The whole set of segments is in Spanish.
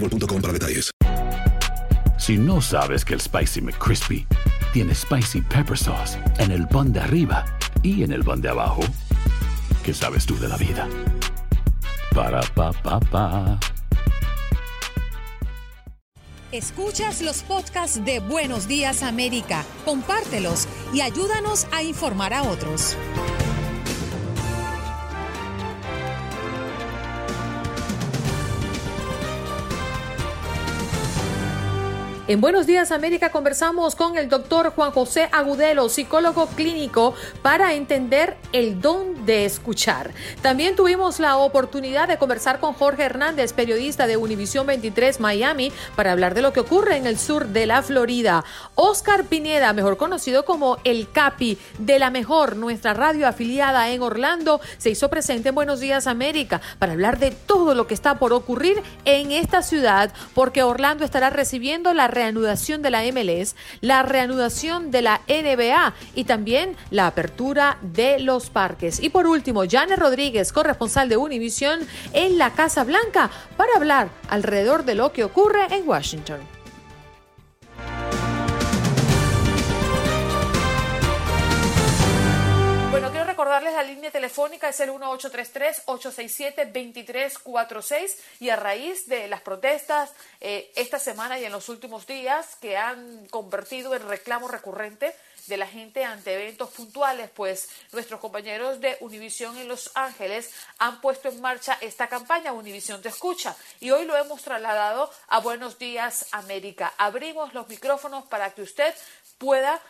boostmobile.com para detalles. Si no sabes que el Spicy McCrispy tiene Spicy Pepper Sauce en el pan de arriba y en el pan de abajo, ¿qué sabes tú de la vida? Para, pa, pa, pa. Escuchas los podcasts de Buenos Días América, compártelos y ayúdanos a informar a otros. En Buenos Días América conversamos con el doctor Juan José Agudelo, psicólogo clínico, para entender el don de escuchar. También tuvimos la oportunidad de conversar con Jorge Hernández, periodista de Univisión 23 Miami, para hablar de lo que ocurre en el sur de la Florida. Oscar Pineda, mejor conocido como el Capi de la Mejor, nuestra radio afiliada en Orlando, se hizo presente en Buenos Días América para hablar de todo lo que está por ocurrir en esta ciudad, porque Orlando estará recibiendo la reanudación de la MLS, la reanudación de la NBA y también la apertura de los parques. Y por último, Janet Rodríguez, corresponsal de Univision en la Casa Blanca, para hablar alrededor de lo que ocurre en Washington. Recordarles la línea telefónica es el 1833-867-2346 y a raíz de las protestas eh, esta semana y en los últimos días que han convertido en reclamo recurrente de la gente ante eventos puntuales, pues nuestros compañeros de Univisión en Los Ángeles han puesto en marcha esta campaña Univisión te escucha y hoy lo hemos trasladado a Buenos Días América. Abrimos los micrófonos para que usted pueda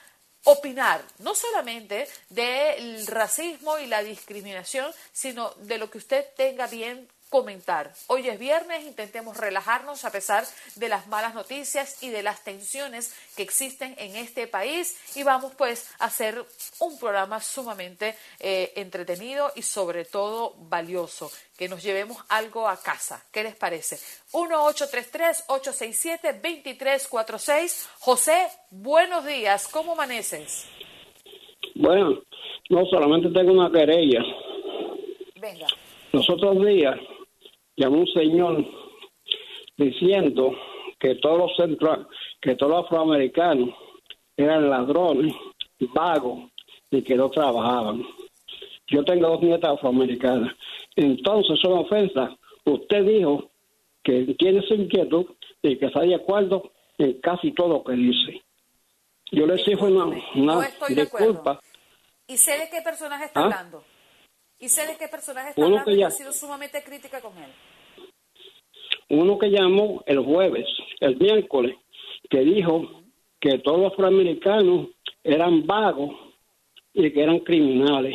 opinar no solamente del racismo y la discriminación, sino de lo que usted tenga bien comentar. Hoy es viernes, intentemos relajarnos a pesar de las malas noticias y de las tensiones que existen en este país y vamos pues a hacer un programa sumamente eh, entretenido y sobre todo valioso, que nos llevemos algo a casa. ¿Qué les parece? 1-833-867-2346. José, buenos días, ¿cómo amaneces? Bueno, no solamente tengo una querella. Venga. Los otros días llamó un señor diciendo que todos los centro, que todos los afroamericanos eran ladrones, vagos y que no trabajaban. Yo tengo dos nietas afroamericanas. Entonces, es una ofensa. Usted dijo que tiene su inquietud y que está de acuerdo en casi todo lo que dice. Yo le exijo una, una No estoy de acuerdo. disculpa. ¿Y sé de qué personaje está ¿Ah? hablando? ¿Y sé de qué personaje está Uno hablando? que ya- ha sido sumamente crítica con él. Uno que llamó el jueves, el miércoles, que dijo que todos los afroamericanos eran vagos y que eran criminales.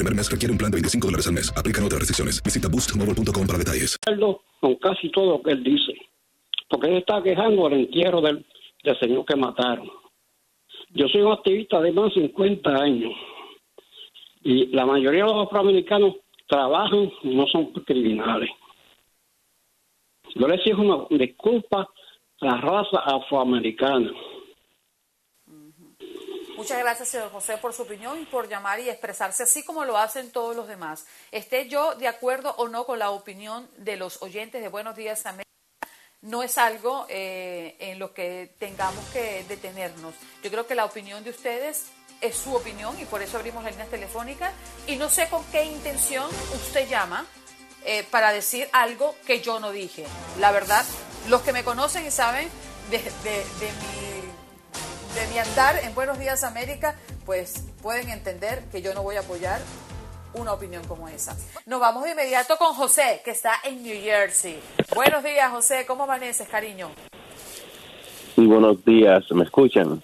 primer mes requiere un plan de 25 dólares al mes. Aplican otras restricciones. Visita boostmobile.com para detalles. con casi todo lo que él dice. Porque él está quejando del entierro del, del señor que mataron. Yo soy un activista de más de 50 años. Y la mayoría de los afroamericanos trabajan y no son criminales. Yo les exijo una disculpa a la raza afroamericana. Muchas gracias, señor José, por su opinión y por llamar y expresarse así como lo hacen todos los demás. Esté yo de acuerdo o no con la opinión de los oyentes de Buenos Días América, no es algo eh, en lo que tengamos que detenernos. Yo creo que la opinión de ustedes es su opinión y por eso abrimos las líneas telefónicas y no sé con qué intención usted llama eh, para decir algo que yo no dije. La verdad, los que me conocen y saben de, de, de mi de mi andar en Buenos Días América, pues pueden entender que yo no voy a apoyar una opinión como esa. Nos vamos de inmediato con José, que está en New Jersey. Buenos días, José. ¿Cómo amaneces, cariño? Sí, buenos días. ¿Me escuchan?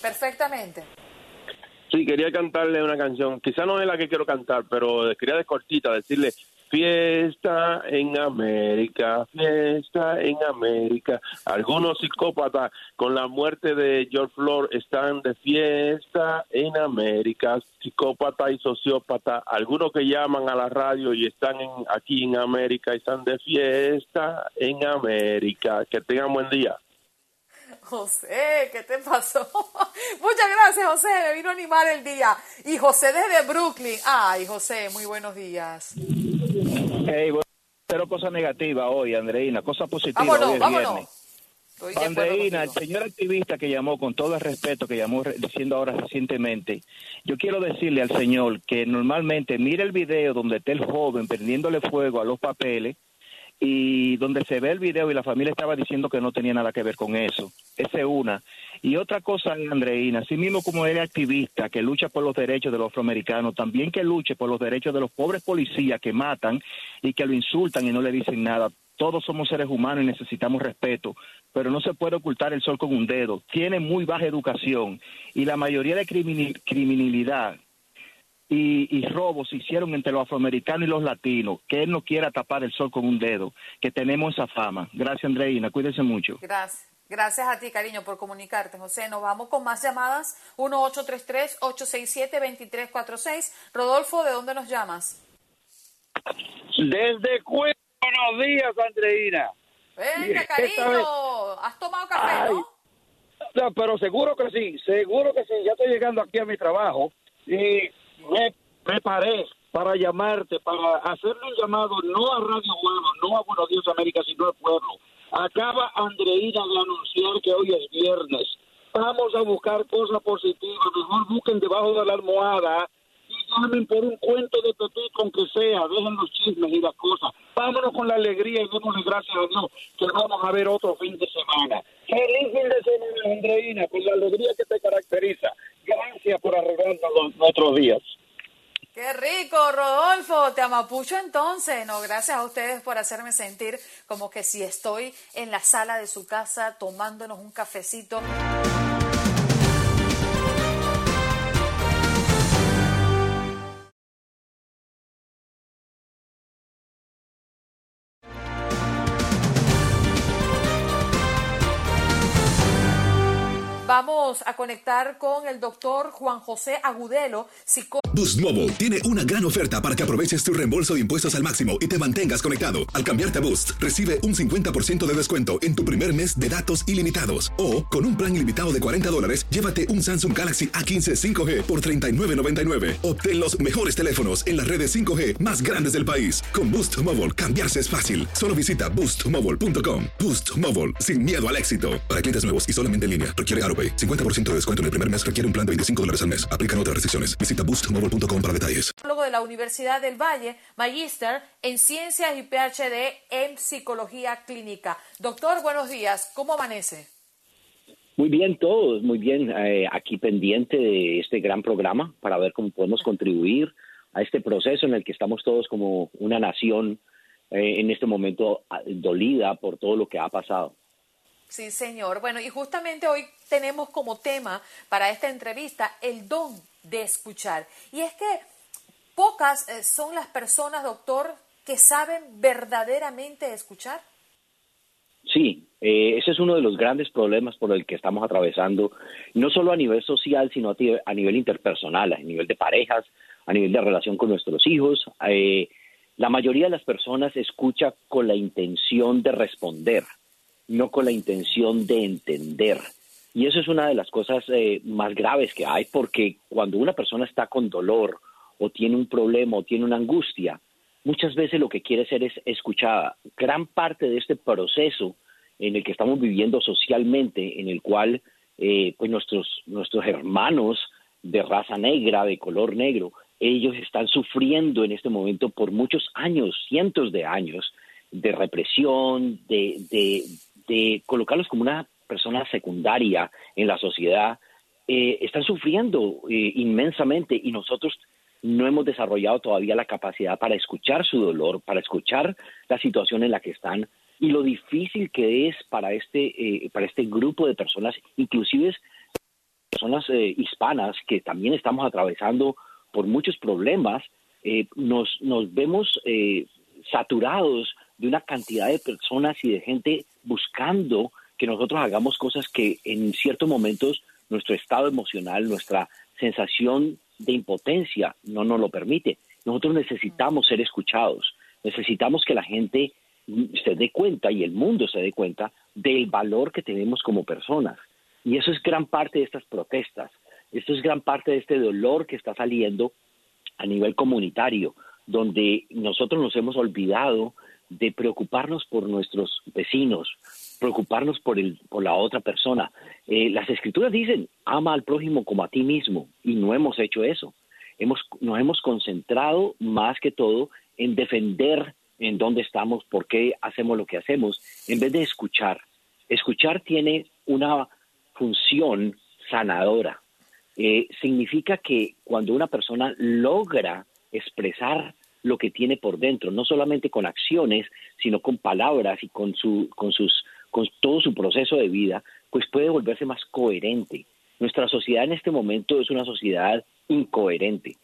Perfectamente. Sí, quería cantarle una canción. Quizá no es la que quiero cantar, pero quería de cortita decirle Fiesta en América, fiesta en América. Algunos psicópatas con la muerte de George Floyd están de fiesta en América. Psicópata y sociópata. Algunos que llaman a la radio y están aquí en América están de fiesta en América. Que tengan buen día. José, ¿qué te pasó? Muchas gracias, José. Me vino a animar el día. Y José desde Brooklyn. Ay, José, muy buenos días. Hey, bueno, cero cosa negativa hoy, Andreina, cosa positiva Vámonos, hoy es vámonos. viernes. Andreina, el señor activista que llamó con todo el respeto, que llamó diciendo ahora recientemente, yo quiero decirle al señor que normalmente mire el video donde está el joven prendiéndole fuego a los papeles y donde se ve el video y la familia estaba diciendo que no tenía nada que ver con eso. Esa es una. Y otra cosa, Andreina, así mismo como él es activista que lucha por los derechos de los afroamericanos, también que luche por los derechos de los pobres policías que matan y que lo insultan y no le dicen nada. Todos somos seres humanos y necesitamos respeto, pero no se puede ocultar el sol con un dedo. Tiene muy baja educación y la mayoría de criminalidad y, y robos se hicieron entre los afroamericanos y los latinos. Que él no quiera tapar el sol con un dedo, que tenemos esa fama. Gracias, Andreina. Cuídense mucho. Gracias. Gracias a ti, cariño, por comunicarte, José. Nos vamos con más llamadas. 1-833-867-2346. Rodolfo, ¿de dónde nos llamas? Desde Cuba, buenos días, Andreina. Venga, cariño. vez- ¿Has tomado café, Ay. no? No, pero seguro que sí, seguro que sí. Ya estoy llegando aquí a mi trabajo y me preparé para llamarte, para hacerle un llamado no a Radio Huevo, no a Buenos Días América, sino al pueblo. Acaba Andreina de anunciar que hoy es viernes. Vamos a buscar cosas positivas, mejor busquen debajo de la almohada y llamen por un cuento de Petit con que sea, dejen los chismes y las cosas. Vámonos con la alegría y démosle gracias a Dios que vamos a ver otro fin de semana. Feliz fin de semana, Andreina, con la alegría que te caracteriza. Gracias por arreglarnos los- nuestros días. Qué rico, Rodolfo. Te amapucho entonces. No, gracias a ustedes por hacerme sentir como que si estoy en la sala de su casa tomándonos un cafecito. A conectar con el doctor Juan José Agudelo, psicólogo. Boost Mobile tiene una gran oferta para que aproveches tu reembolso de impuestos al máximo y te mantengas conectado. Al cambiarte a Boost, recibe un 50% de descuento en tu primer mes de datos ilimitados. O, con un plan ilimitado de 40 dólares, llévate un Samsung Galaxy A15 5G por $39.99. Obtén los mejores teléfonos en las redes 5G más grandes del país. Con Boost Mobile, cambiarse es fácil. Solo visita boostmobile.com. Boost Mobile, sin miedo al éxito. Para clientes nuevos y solamente en línea, requiere AroPay. 50% 40% de descuento en el primer mes requiere un plan de 25 dólares al mes. Aplican otras restricciones. Visita boostmobile.com para detalles. de la Universidad del Valle, magíster en ciencias y PhD en psicología clínica. Doctor, buenos días. ¿Cómo amanece? Muy bien, todos, muy bien. Eh, aquí pendiente de este gran programa para ver cómo podemos contribuir a este proceso en el que estamos todos como una nación eh, en este momento ah, dolida por todo lo que ha pasado. Sí, señor. Bueno, y justamente hoy tenemos como tema para esta entrevista el don de escuchar. Y es que pocas eh, son las personas, doctor, que saben verdaderamente escuchar. Sí, eh, ese es uno de los grandes problemas por el que estamos atravesando, no solo a nivel social, sino a, nivel interpersonal, a nivel de parejas, a nivel de relación con nuestros hijos. Eh, la mayoría de las personas escucha con la intención de responder, no con la intención de entender. Y eso es una de las cosas eh, más graves que hay, porque cuando una persona está con dolor o tiene un problema o tiene una angustia, muchas veces lo que quiere ser es escuchada. Gran parte de este proceso en el que estamos viviendo socialmente, en el cual eh, pues nuestros, nuestros hermanos de raza negra, de color negro, ellos están sufriendo en este momento por muchos años, cientos de años, de represión, de, de, colocarlos como una persona secundaria en la sociedad, eh, están sufriendo eh, inmensamente y nosotros no hemos desarrollado todavía la capacidad para escuchar su dolor, para escuchar la situación en la que están y lo difícil que es para este, eh, para este grupo de personas, inclusive personas hispanas que también estamos atravesando por muchos problemas, nos, nos vemos saturados de una cantidad de personas y de gente buscando que nosotros hagamos cosas que en ciertos momentos nuestro estado emocional, nuestra sensación de impotencia no nos lo permite. Nosotros necesitamos ser escuchados, necesitamos que la gente se dé cuenta y el mundo se dé cuenta del valor que tenemos como personas. Y eso es gran parte de estas protestas, esto es gran parte de este dolor que está saliendo a nivel comunitario, donde nosotros nos hemos olvidado de preocuparnos por nuestros vecinos, preocuparnos por, el, por la otra persona. Eh, las escrituras dicen, ama al prójimo como a ti mismo, y no hemos hecho eso. Hemos, nos hemos concentrado más que todo en defender en dónde estamos, por qué hacemos lo que hacemos, en vez de escuchar. Escuchar tiene una función sanadora. Eh, significa que cuando una persona logra expresar lo que tiene por dentro, no solamente con acciones, sino con palabras y con su, con sus, con todo su proceso de vida, pues puede volverse más coherente. Nuestra sociedad en este momento es una sociedad incoherente,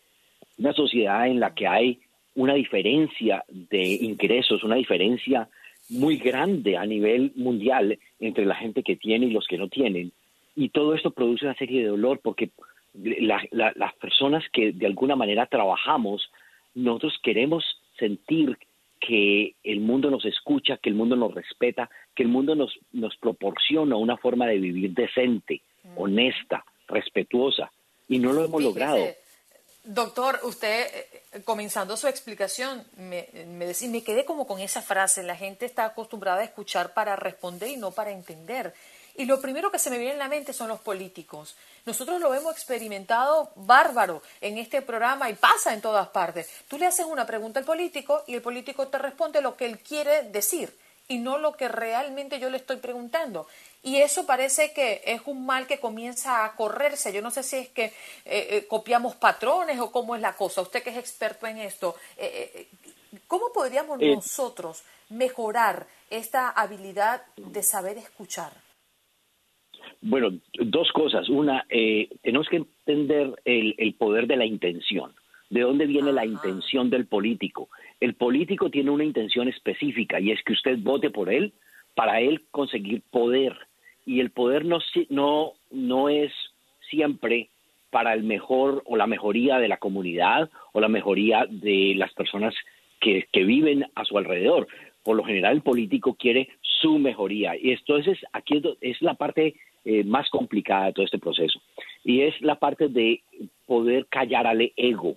una sociedad en la que hay una diferencia de ingresos, una diferencia muy grande a nivel mundial entre la gente que tiene y los que no tienen. Y todo esto produce una serie de dolor porque las personas que de alguna manera trabajamos nosotros queremos sentir que el mundo nos escucha, que el mundo nos respeta, que el mundo nos, nos proporciona una forma de vivir decente, mm. honesta, respetuosa, y no lo hemos logrado. Doctor, usted, eh, comenzando su explicación, me, me, me quedé como con esa frase, la gente está acostumbrada a escuchar para responder y no para entender. Y lo primero que se me viene en la mente son los políticos. Nosotros lo hemos experimentado bárbaro en este programa y pasa en todas partes. Tú le haces una pregunta al político y el político te responde lo que él quiere decir y no lo que realmente yo le estoy preguntando. Y eso parece que es un mal que comienza a correrse. Yo no sé si es que eh, eh, copiamos patrones o cómo es la cosa. Usted que es experto en esto, eh, ¿cómo podríamos nosotros mejorar esta habilidad de saber escuchar? Bueno, dos cosas. Una, eh, tenemos que entender el, poder de la intención. ¿De dónde viene la intención del político? El político tiene una intención específica y es que usted vote por él para él conseguir poder. Y el poder no, no, no es siempre para el mejor o la mejoría de la comunidad o la mejoría de las personas que, que viven a su alrededor. Por lo general el político quiere su mejoría. Y entonces aquí es la parte eh, más complicada de todo este proceso. Y es la parte de poder callar al ego.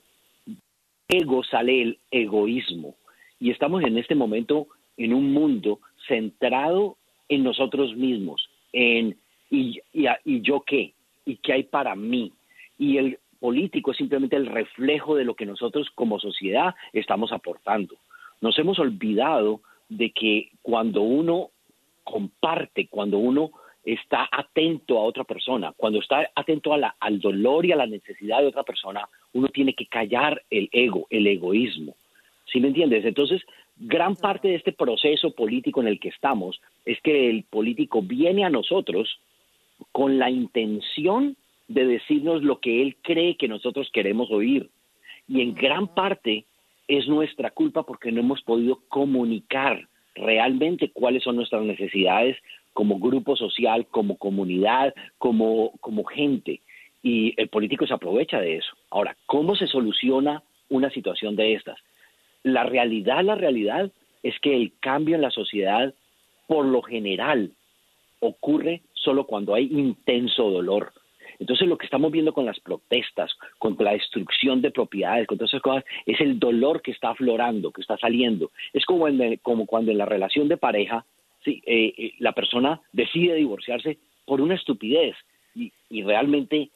Ego sale el egoísmo. Y estamos en este momento en un mundo centrado en nosotros mismos, en y, y, yo qué, y qué hay para mí. Y el político es simplemente el reflejo de lo que nosotros como sociedad estamos aportando. Nos hemos olvidado de que cuando uno comparte, cuando uno está atento a otra persona, cuando está atento al dolor y a la necesidad de otra persona, uno tiene que callar el ego, el egoísmo. ¿Sí me entiendes? Entonces, gran parte de este proceso político en el que estamos es que el político viene a nosotros con la intención de decirnos lo que él cree que nosotros queremos oír. Y en gran parte es nuestra culpa porque no hemos podido comunicar realmente cuáles son nuestras necesidades como grupo social, como comunidad, como, como gente. Y el político se aprovecha de eso. Ahora, ¿cómo se soluciona una situación de estas? La realidad, la realidad es que el cambio en la sociedad, por lo general, ocurre solo cuando hay intenso dolor. Entonces lo que estamos viendo con las protestas, con la destrucción de propiedades, con todas esas cosas, es el dolor que está aflorando, que está saliendo. Es como, como cuando en la relación de pareja sí, eh, eh, la persona decide divorciarse por una estupidez y, y realmente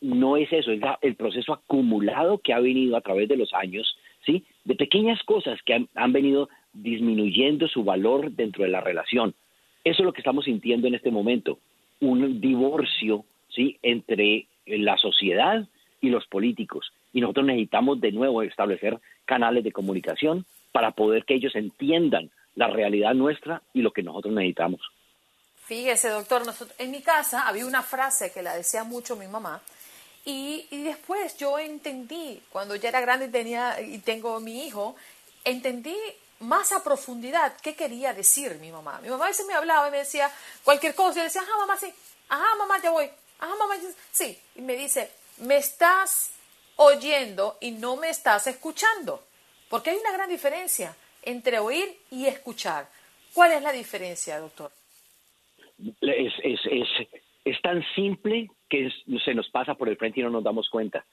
no es eso, es el proceso acumulado que ha venido a través de los años, ¿sí? De pequeñas cosas que han, venido disminuyendo su valor dentro de la relación. Eso es lo que estamos sintiendo en este momento, un divorcio ¿sí? entre la sociedad y los políticos. Y nosotros necesitamos de nuevo establecer canales de comunicación para poder que ellos entiendan la realidad nuestra y lo que nosotros necesitamos. Fíjese, doctor, en mi casa había una frase que la decía mucho mi mamá y, y, después yo entendí, cuando ya era grande y, tenía, y tengo mi hijo, entendí más a profundidad qué quería decir mi mamá. Mi mamá a veces me hablaba y me decía cualquier cosa y yo decía, ajá, mamá, sí, ajá, mamá, ya voy, Ah, mamá, sí. Y me dice, me estás oyendo y no me estás escuchando. Porque hay una gran diferencia entre oír y escuchar. ¿Cuál es la diferencia, doctor? Es, es, es, es tan simple que se nos pasa por el frente y no nos damos cuenta.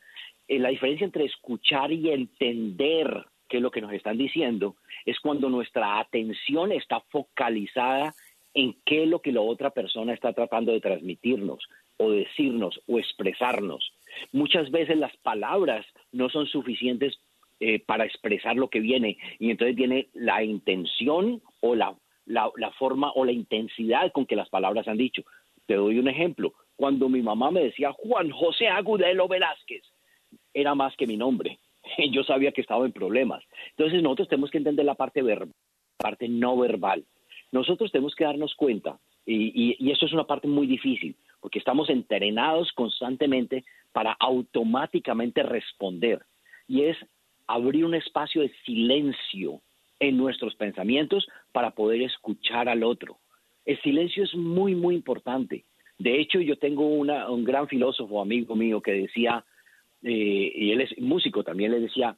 Eh, la diferencia entre escuchar y entender qué es lo que nos están diciendo es cuando nuestra atención está focalizada en qué es lo que la otra persona está tratando de transmitirnos o decirnos o expresarnos. Muchas veces las palabras no son suficientes eh, para expresar lo que viene y entonces viene la intención o la, la, la forma o la intensidad con que las palabras han dicho. Te doy un ejemplo. Cuando mi mamá me decía Juan José Agudelo Velázquez, era más que mi nombre. Yo sabía que estaba en problemas. Entonces nosotros tenemos que entender la parte verbal, parte no verbal. Nosotros tenemos que darnos cuenta, y, y, y eso es una parte muy difícil, porque estamos entrenados constantemente para automáticamente responder. Y es abrir un espacio de silencio en nuestros pensamientos para poder escuchar al otro. El silencio es muy, muy importante. De hecho, yo tengo un gran filósofo amigo mío que decía, eh, y él es músico también, le decía,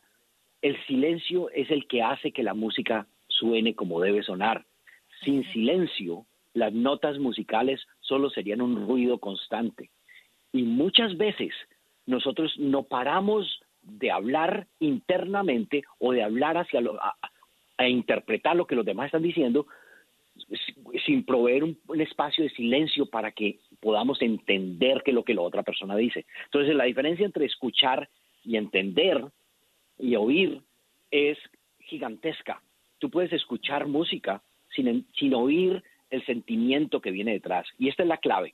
el silencio es el que hace que la música suene como debe sonar. Sin silencio, las notas musicales solo serían un ruido constante. Y muchas veces nosotros no paramos de hablar internamente o de hablar hacia lo, a, interpretar lo que los demás están diciendo sin proveer un, un, espacio de silencio para que podamos entender qué es lo que la otra persona dice. Entonces la diferencia entre escuchar y entender y oír es gigantesca. Tú puedes escuchar música sin, sin oír el sentimiento que viene detrás. Y esta es la clave.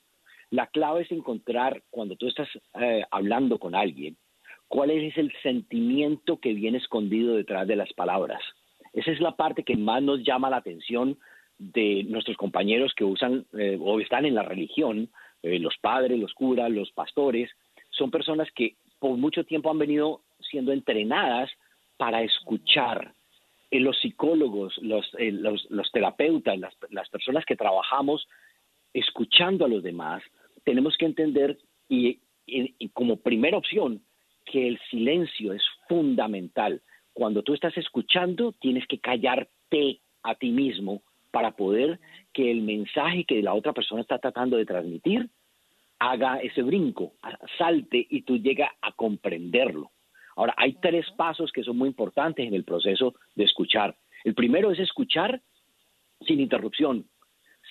La clave es encontrar, cuando tú estás eh, hablando con alguien, cuál es el sentimiento que viene escondido detrás de las palabras. Esa es la parte que más nos llama la atención de nuestros compañeros que usan eh, o están en la religión, eh, los padres, los curas, los pastores, son personas que por mucho tiempo han venido siendo entrenadas para escuchar, eh, los psicólogos, los, eh, los, terapeutas, las, personas que trabajamos escuchando a los demás, tenemos que entender y, y, y como primera opción que el silencio es fundamental. Cuando tú estás escuchando, tienes que callarte a ti mismo para poder que el mensaje que la otra persona está tratando de transmitir haga ese brinco, salte y tú llegas a comprenderlo. Ahora, hay tres pasos que son muy importantes en el proceso de escuchar. El primero es escuchar sin interrupción,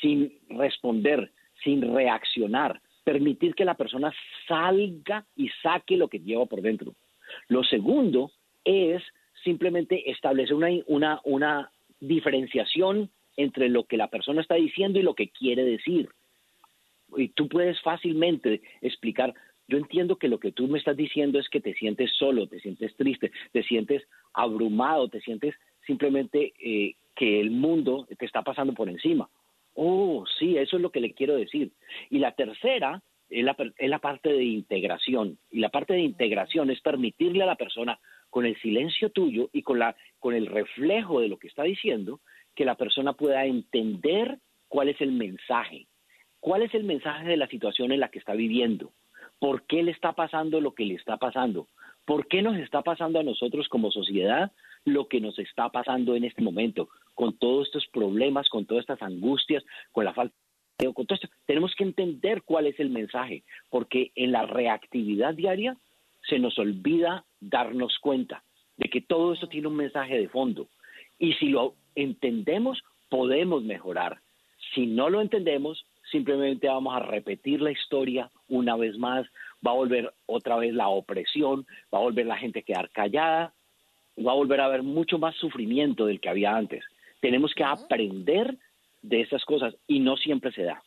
sin responder, sin reaccionar. permitir que la persona salga y saque lo que lleva por dentro. Lo segundo es simplemente establecer una, una, una diferenciación entre lo que la persona está diciendo y lo que quiere decir. Y tú puedes fácilmente explicar, yo entiendo que lo que tú me estás diciendo es que te sientes solo, te sientes triste, te sientes abrumado, te sientes simplemente eh, que el mundo te está pasando por encima. Oh, sí, eso es lo que le quiero decir. Y la tercera es la, es la parte de integración. Y la parte de integración es permitirle a la persona, con el silencio tuyo y con, la, con el reflejo de lo que está diciendo, que la persona pueda entender cuál es el mensaje. ¿Cuál es el mensaje de la situación en la que está viviendo? ¿Por qué le está pasando lo que le está pasando? ¿Por qué nos está pasando a nosotros como sociedad lo que nos está pasando en este momento? Con todos estos problemas, con todas estas angustias, con la falta de con todo esto. Tenemos que entender cuál es el mensaje, porque en la reactividad diaria se nos olvida darnos cuenta de que todo esto tiene un mensaje de fondo. Y si lo entendemos, podemos mejorar. Si no lo entendemos, simplemente vamos a repetir la historia una vez más, va a volver otra vez la opresión, va a volver la gente a quedar callada, va a volver a haber mucho más sufrimiento del que había antes. Tenemos que aprender de esas cosas y no siempre se da.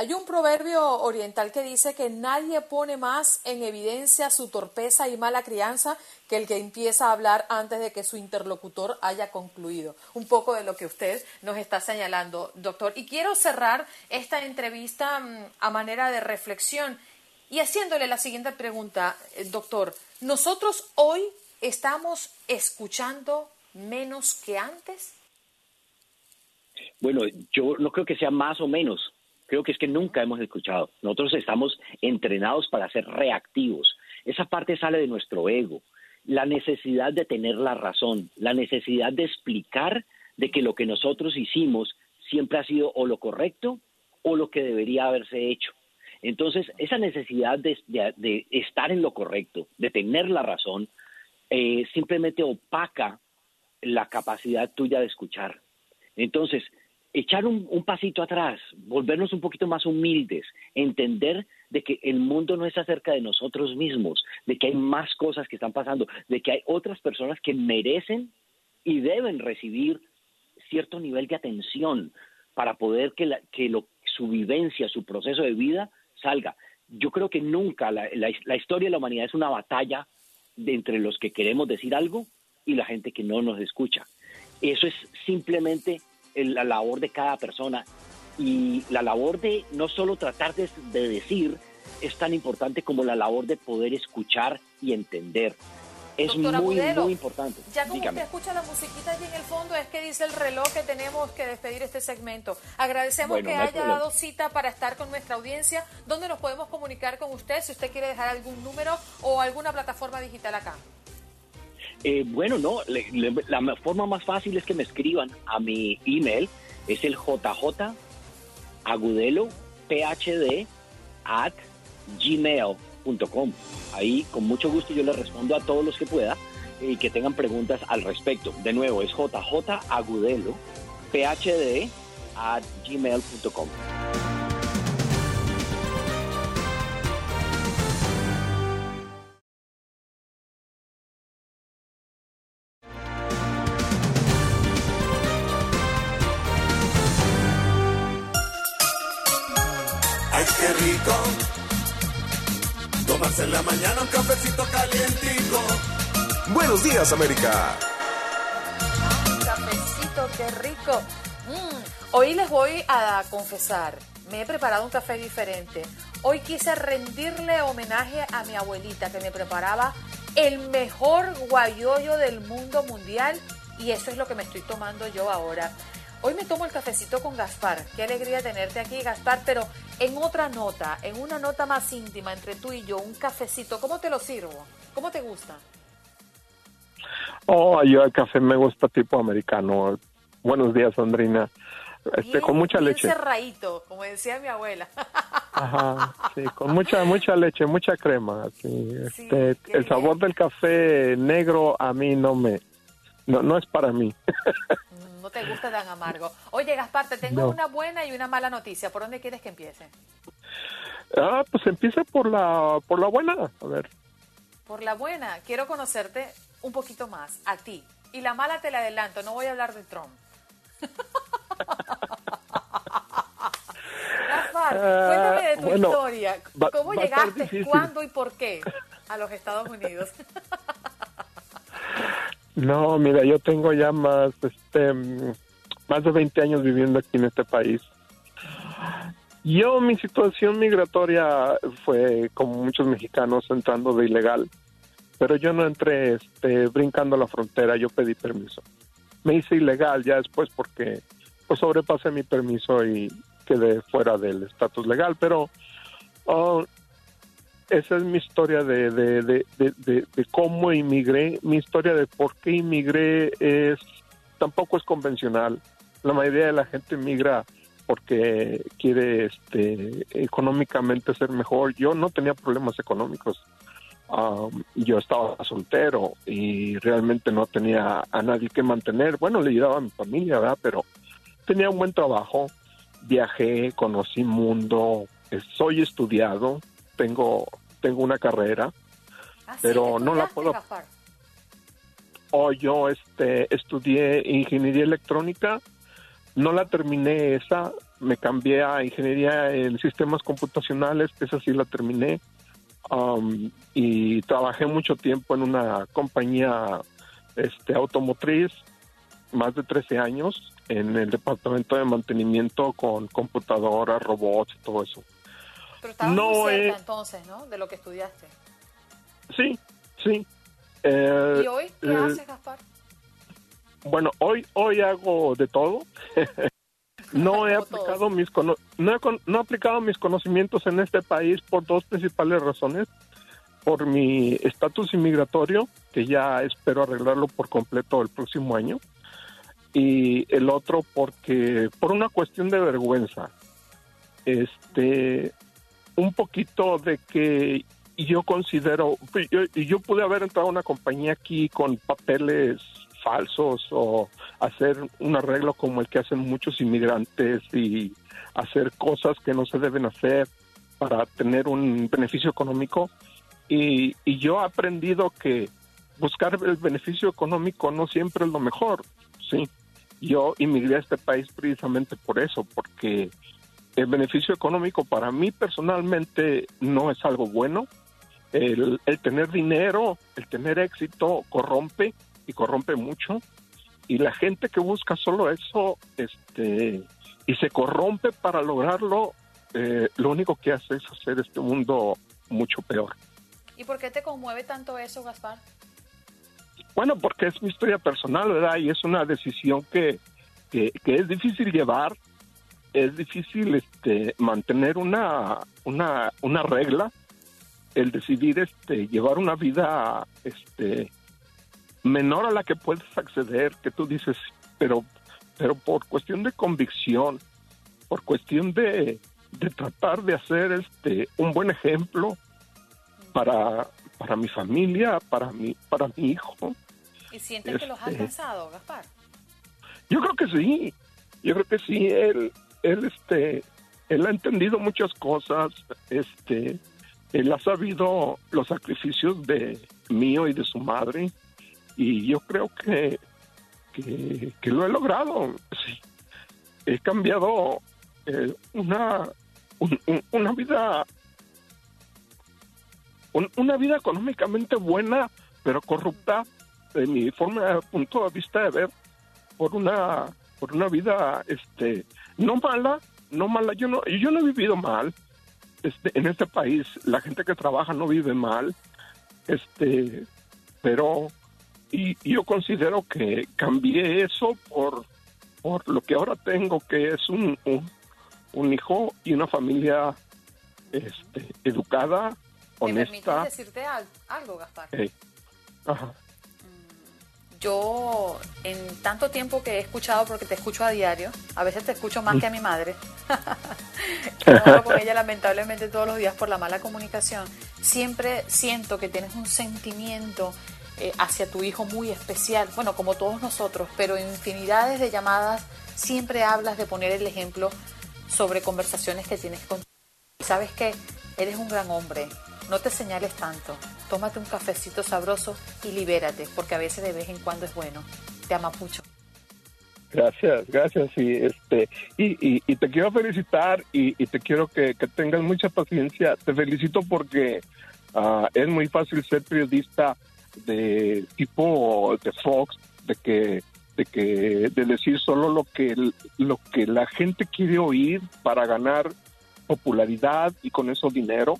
Hay un proverbio oriental que dice que nadie pone más en evidencia su torpeza y mala crianza que el que empieza a hablar antes de que su interlocutor haya concluido. Un poco de lo que usted nos está señalando, doctor. Y quiero cerrar esta entrevista mm, a manera de reflexión y haciéndole la siguiente pregunta, eh, doctor. ¿Nosotros hoy estamos escuchando menos que antes? Bueno, yo no creo que sea más o menos creo que es que nunca hemos escuchado. Nosotros estamos entrenados para ser reactivos. Esa parte sale de nuestro ego. La necesidad de tener la razón, la necesidad de explicar de que lo que nosotros hicimos siempre ha sido o lo correcto o lo que debería haberse hecho. Entonces, esa necesidad de, estar en lo correcto, de tener la razón, eh, simplemente opaca la capacidad tuya de escuchar. Entonces, echar un, pasito atrás, volvernos un poquito más humildes, entender de que el mundo no es acerca de nosotros mismos, de que hay más cosas que están pasando, de que hay otras personas que merecen y deben recibir cierto nivel de atención para poder que, la, que lo, su vivencia, su proceso de vida salga. Yo creo que nunca la, la historia de la humanidad es una batalla de entre los que queremos decir algo y la gente que no nos escucha. Eso es simplemente la labor de cada persona y la labor de no solo tratar de, decir es tan importante como la labor de poder escuchar y entender. Es muy, muy importante. Ya como usted escucha la musiquita allí en el fondo, es que dice el reloj que tenemos que despedir este segmento. Agradecemos que haya dado cita para estar con nuestra audiencia. ¿Dónde nos podemos comunicar con usted si usted quiere dejar algún número o alguna plataforma digital acá? Eh, bueno, no, la forma más fácil es que me escriban a mi email, es el jj agudelo phd at gmail.com. Ahí con mucho gusto yo les respondo a todos los que pueda y que tengan preguntas al respecto. De nuevo, es jj agudelo phd at gmail.com. América. un cafecito, qué rico. Mm, hoy les voy a confesar, me he preparado un café diferente. Hoy quise rendirle homenaje a mi abuelita que me preparaba el mejor guayoyo del mundo mundial y eso es lo que me estoy tomando yo ahora. Hoy me tomo el cafecito con Gaspar. Qué alegría tenerte aquí, Gaspar, pero en otra nota, en una nota más íntima entre tú y yo, un cafecito. ¿Cómo te lo sirvo? ¿Cómo te gusta? Oh, yo el café me gusta tipo americano. Buenos días, Andrina. Este, con mucha leche. cerradito, como decía mi abuela. Ajá, sí, con mucha mucha leche, mucha crema. Este, el sabor del café negro a mí no me, no, no es para mí. no te gusta tan amargo. Oye, Gaspar, te tengo una buena y una mala noticia. ¿Por dónde quieres que empiece? Ah, pues empieza por la, por la buena. A ver. Por la buena, quiero conocerte un poquito más, a ti. Y la mala te la adelanto, no voy a hablar de Trump. Gaspar, cuéntame de tu bueno, historia. ¿Cómo va llegaste, cuándo y por qué a los Estados Unidos? No, mira, yo tengo ya más, este, más de 20 años viviendo aquí en este país. Yo, mi situación migratoria fue como muchos mexicanos entrando de ilegal, pero yo no entré este, brincando la frontera, yo pedí permiso. Me hice ilegal ya después porque pues sobrepasé mi permiso y quedé fuera del estatus legal, pero oh, esa es mi historia de, de, de, de, cómo inmigré. Mi historia de por qué inmigré es tampoco es convencional. La mayoría de la gente migra porque quiere este, económicamente ser mejor. Yo no tenía problemas económicos. Um, yo estaba soltero y realmente no tenía a nadie que mantener. Bueno, le ayudaba a mi familia, ¿verdad? Pero tenía un buen trabajo. Viajé, conocí mundo, eh, soy estudiado, tengo tengo una carrera, pero no la puedo. Gaspar? O yo este estudié ingeniería electrónica, no la terminé esa, me cambié a ingeniería en sistemas computacionales, esa sí la terminé. Um, y trabajé mucho tiempo en una compañía este automotriz, más de 13 años, en el departamento de mantenimiento con computadoras, robots y todo eso. Pero estabas No muy cerca he- entonces, ¿no? De lo que estudiaste. Sí, sí. Eh, ¿Y hoy qué eh, haces, Gaspar? Bueno, hoy hoy hago de todo. no he aplicado mis cono- no, he con- no he aplicado mis conocimientos en este país por dos principales razones. Por mi estatus inmigratorio, que ya espero arreglarlo por completo el próximo año. Y el otro porque por una cuestión de vergüenza. Este un poquito de que yo considero, yo, yo pude haber entrado a una compañía aquí con papeles falsos o hacer un arreglo como el que hacen muchos inmigrantes y hacer cosas que no se deben hacer para tener un beneficio económico. Y, y yo he aprendido que buscar el beneficio económico no siempre es lo mejor, ¿sí? Yo inmigré a este país precisamente por eso, porque el beneficio económico para mí personalmente no es algo bueno. El, el tener dinero, el tener éxito corrompe y corrompe mucho. Y la gente que busca solo eso este, y se corrompe para lograrlo, eh, lo único que hace es hacer este mundo mucho peor. ¿Y por qué te conmueve tanto eso, Gaspar? Bueno, porque es mi historia personal, ¿verdad? Y es una decisión que, que, que es difícil llevar, es difícil este, mantener una, una, una regla, el decidir este, llevar una vida este, menor a la que puedes acceder, que tú dices, pero, pero por cuestión de convicción, por cuestión de, de tratar de hacer este, un buen ejemplo para, para mi familia, para mi, para mi hijo. ¿Y sientes que los has Este- alcanzado, Gaspar? Yo creo que sí, yo creo que sí, él, él, este, él ha entendido muchas cosas, este, él ha sabido los sacrificios de mío y de su madre, y yo creo que, que, lo he logrado. He cambiado eh, una, un- un- una vida, un- una vida económicamente buena, pero corrupta, de mi forma, punto de vista de ver, por una por una vida este no mala no mala. Yo no yo no he vivido mal este en este país. La gente que trabaja no vive mal este pero y, yo considero que cambié eso por por lo que ahora tengo que es un un, un hijo y una familia este educada ¿Me honesta decirte al- algo, Gaspar? eh, ajá. Yo, en tanto tiempo que he escuchado, porque te escucho a diario, a veces te escucho más que a mi madre, que no hablo con ella lamentablemente todos los días por la mala comunicación, siempre siento que tienes un sentimiento eh, hacia tu hijo muy especial, bueno, como todos nosotros, pero en infinidades de llamadas siempre hablas de poner el ejemplo sobre conversaciones que tienes con ¿Sabes qué? Eres un gran hombre. No te señales tanto. Tómate un cafecito sabroso y libérate, porque a veces de vez en cuando es bueno. Te ama mucho. Gracias, gracias. Y, este, y, y, te quiero felicitar y, te quiero que, que tengas mucha paciencia. Te felicito porque ah, es muy fácil ser periodista de tipo de Fox, de que de que de decir solo lo que lo que la gente quiere oír para ganar popularidad y con eso dinero.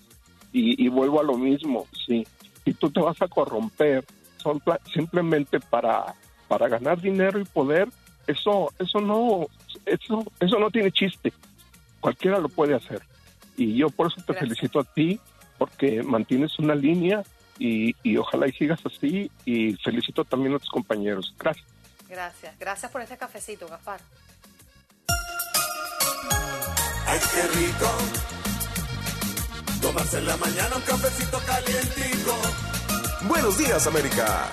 Y, y vuelvo a lo mismo sí. Y tú te vas a corromper son simplemente para para ganar dinero y poder eso eso no eso eso no tiene chiste. Cualquiera lo puede hacer. Y yo por eso te felicito a ti porque mantienes una línea y, y ojalá y sigas así y felicito también a tus compañeros gracias Gracias. Gracias por este cafecito, Gaspar. Ay, qué rico. Tomarse en la mañana un cafecito calientico. Buenos días, América.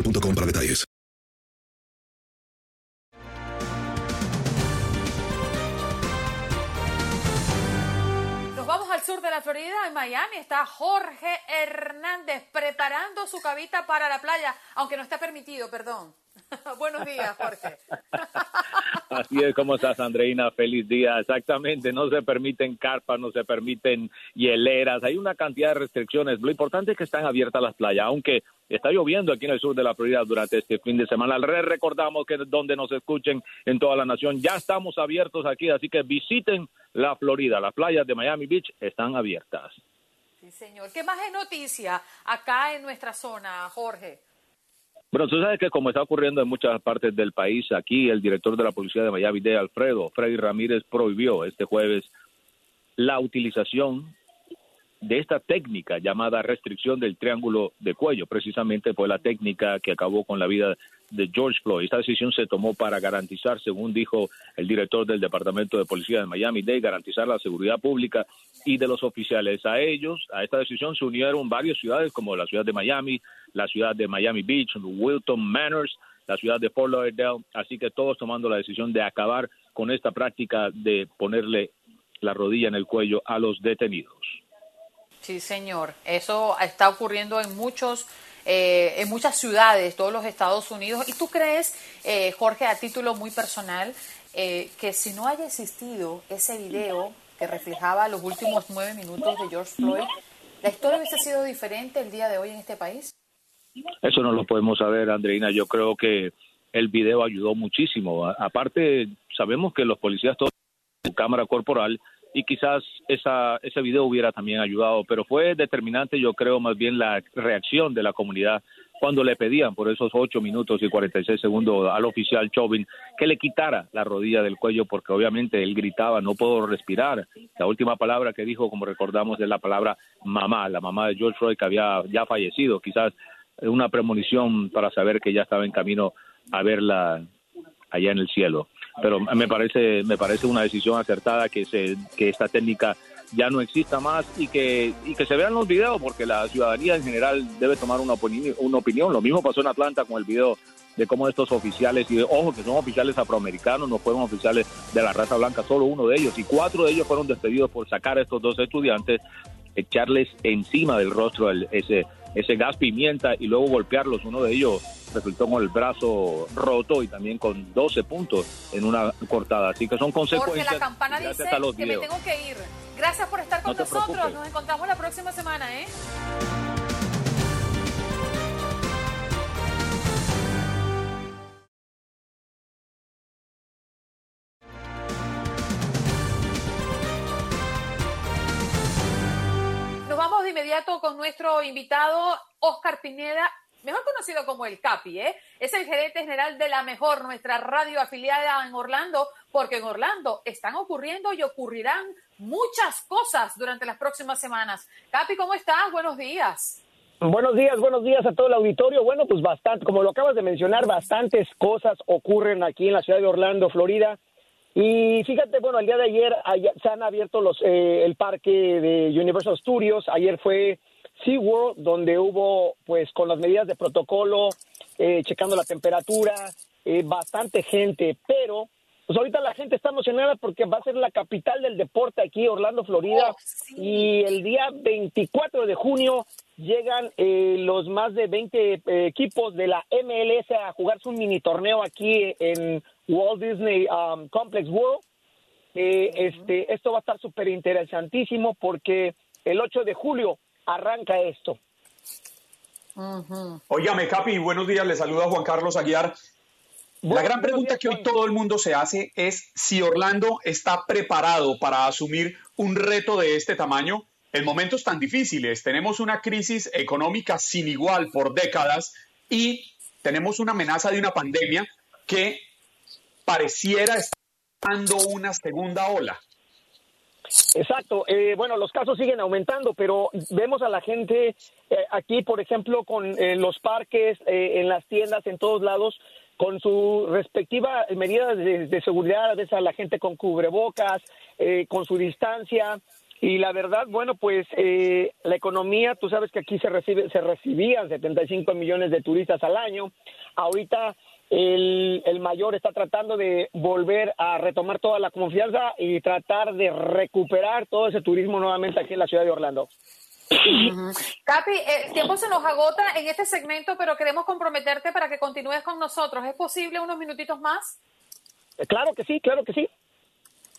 boostmobile.com para detalles. Nos vamos al sur de la Florida, en Miami. Está Jorge Hernández preparando su cabita para la playa, aunque no está permitido, perdón. Buenos días, Jorge. Así es como estás, Andreina. Feliz día. Exactamente. No se permiten carpas, no se permiten hieleras. Hay una cantidad de restricciones. Lo importante es que están abiertas las playas, aunque está lloviendo aquí en el sur de la Florida durante este fin de semana. Al re- recordamos que donde nos escuchen en toda la nación, ya estamos abiertos aquí, así que visiten la Florida. Las playas de Miami Beach están abiertas. Sí, señor. ¿Qué más es noticia acá en nuestra zona, Jorge? Bueno, tú sabes que como está ocurriendo en muchas partes del país, aquí el director de la policía de Miami, Alfredo, Freddy Ramírez, prohibió este jueves la utilización de esta técnica llamada restricción del triángulo de cuello. Precisamente fue la técnica que acabó con la vida de George Floyd. Esta decisión se tomó para garantizar, según dijo el director del Departamento de Policía de Miami-Dade, garantizar la seguridad pública y de los oficiales. A ellos, a esta decisión se unieron varias ciudades como la ciudad de Miami, la ciudad de Miami Beach, Wilton Manors, la ciudad de Fort Lauderdale, así que todos tomando la decisión de acabar con esta práctica de ponerle la rodilla en el cuello a los detenidos. Sí, señor. Eso está ocurriendo en muchos, eh, en muchas ciudades, todos los Estados Unidos. ¿Y tú crees, eh, Jorge, a título muy personal, eh, que si no haya existido ese video que reflejaba los últimos nueve minutos de George Floyd, la historia hubiese sido diferente el día de hoy en este país? Eso no lo podemos saber, Andreina. Yo creo que el video ayudó muchísimo. Aparte, sabemos que los policías todos cámara corporal y quizás esa, ese video hubiera también ayudado, pero fue determinante, yo creo, más bien la reacción de la comunidad cuando le pedían por esos ocho minutos y 46 segundos al oficial Chauvin que le quitara la rodilla del cuello porque obviamente él gritaba no puedo respirar. La última palabra que dijo, como recordamos, es la palabra mamá, la mamá de George Floyd que había ya fallecido, quizás una premonición para saber que ya estaba en camino a verla allá en el cielo. Pero me parece, me parece una decisión acertada que, se, que esta técnica ya no exista más y que, y que se vean los videos, porque la ciudadanía en general debe tomar una, opini- una opinión. Lo mismo pasó en Atlanta con el video de cómo estos oficiales, y ojo que son oficiales afroamericanos, no fueron oficiales de la raza blanca, solo uno de ellos, y cuatro de ellos fueron despedidos por sacar a estos dos estudiantes, echarles encima del rostro el- ese, ese gas pimienta y luego golpearlos. Uno de ellos resultó con el brazo roto y también con 12 puntos en una cortada. Así que son consecuencias. la campana dice que me tengo que ir. Gracias por estar con No nosotros. Nos encontramos la próxima semana, ¿eh? Inmediato con nuestro invitado, Oscar Pineda, mejor conocido como el CAPI, ¿eh? es el gerente general de la mejor, nuestra radio afiliada en Orlando, porque en Orlando están ocurriendo y ocurrirán muchas cosas durante las próximas semanas. Capi, ¿cómo estás? Buenos días. Buenos días, buenos días a todo el auditorio. Bueno, pues bastante, como lo acabas de mencionar, bastantes cosas ocurren aquí en la ciudad de Orlando, Florida. Y fíjate, bueno, el día de ayer se han abierto los, eh, el parque de Universal Studios. Ayer fue SeaWorld, donde hubo, pues, con las medidas de protocolo, eh, checando la temperatura, eh, bastante gente, pero pues ahorita la gente está emocionada porque va a ser la capital del deporte aquí, Orlando, Florida, oh, y el día 24 de junio llegan eh, los más de 20 eh, equipos de la MLS a jugarse un mini torneo aquí en Walt Disney um, Complex World. Eh, este, esto va a estar súper interesantísimo porque el 8 de julio arranca esto. Óigame, Capi, buenos días. Le saluda Juan Carlos Aguiar. La gran pregunta que hoy todo el mundo se hace es si Orlando está preparado para asumir un reto de este tamaño en momentos tan difíciles. Tenemos una crisis económica sin igual por décadas y tenemos una amenaza de una pandemia que pareciera estar dando una segunda ola. Exacto. Eh, bueno, los casos siguen aumentando, pero vemos a la gente eh, aquí, por ejemplo, con eh, los parques, en las tiendas, en todos lados, con su respectiva medida de, seguridad, ves a la gente con cubrebocas, con su distancia. Y la verdad, bueno, pues la economía, tú sabes que aquí se recibe, se recibían 75 millones de turistas al año. Ahorita el, el, mayor está tratando de volver a retomar toda la confianza y tratar de recuperar todo ese turismo nuevamente aquí en la ciudad de Orlando. Capi, el tiempo se nos agota en este segmento, pero queremos comprometerte para que continúes con nosotros. ¿Es posible unos minutitos más? Claro que sí, claro que sí.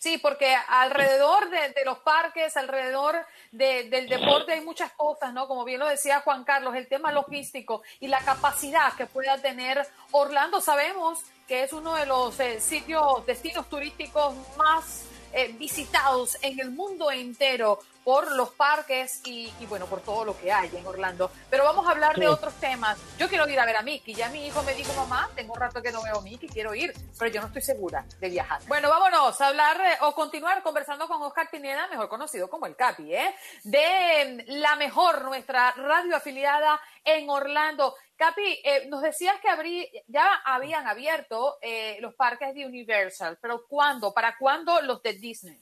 Sí, porque alrededor de, los parques, alrededor del deporte hay muchas cosas, ¿no? Como bien lo decía Juan Carlos, el tema logístico y la capacidad que pueda tener Orlando. Sabemos que es uno de los eh, sitios, destinos turísticos más eh, visitados en el mundo entero por los parques y, bueno, por todo lo que hay en Orlando. Pero vamos a hablar de otros temas. Yo quiero ir a ver a Mickey. Ya mi hijo me dijo, mamá, tengo un rato que no veo a Mickey, quiero ir, pero yo no estoy segura de viajar. Bueno, vámonos a hablar eh, o continuar conversando con Oscar Pineda, mejor conocido como el Capi, ¿eh? de la mejor, nuestra radio afiliada en Orlando. Capi, eh, nos decías que ya habían abierto eh, los parques de Universal, pero ¿cuándo? ¿Para cuándo los de Disney?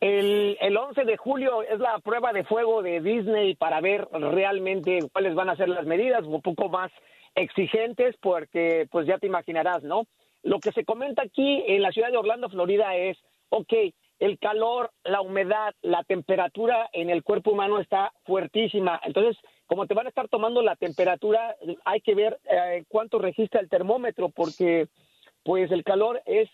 El, el 11 de julio es la prueba de fuego de Disney para ver realmente cuáles van a ser las medidas, un poco más exigentes, porque pues ya te imaginarás, ¿no? Lo que se comenta aquí en la ciudad de Orlando, Florida, es, ok, el calor, la humedad, la temperatura en el cuerpo humano está fuertísima. Entonces, como te van a estar tomando la temperatura, hay que ver eh, cuánto registra el termómetro, porque pues el calor es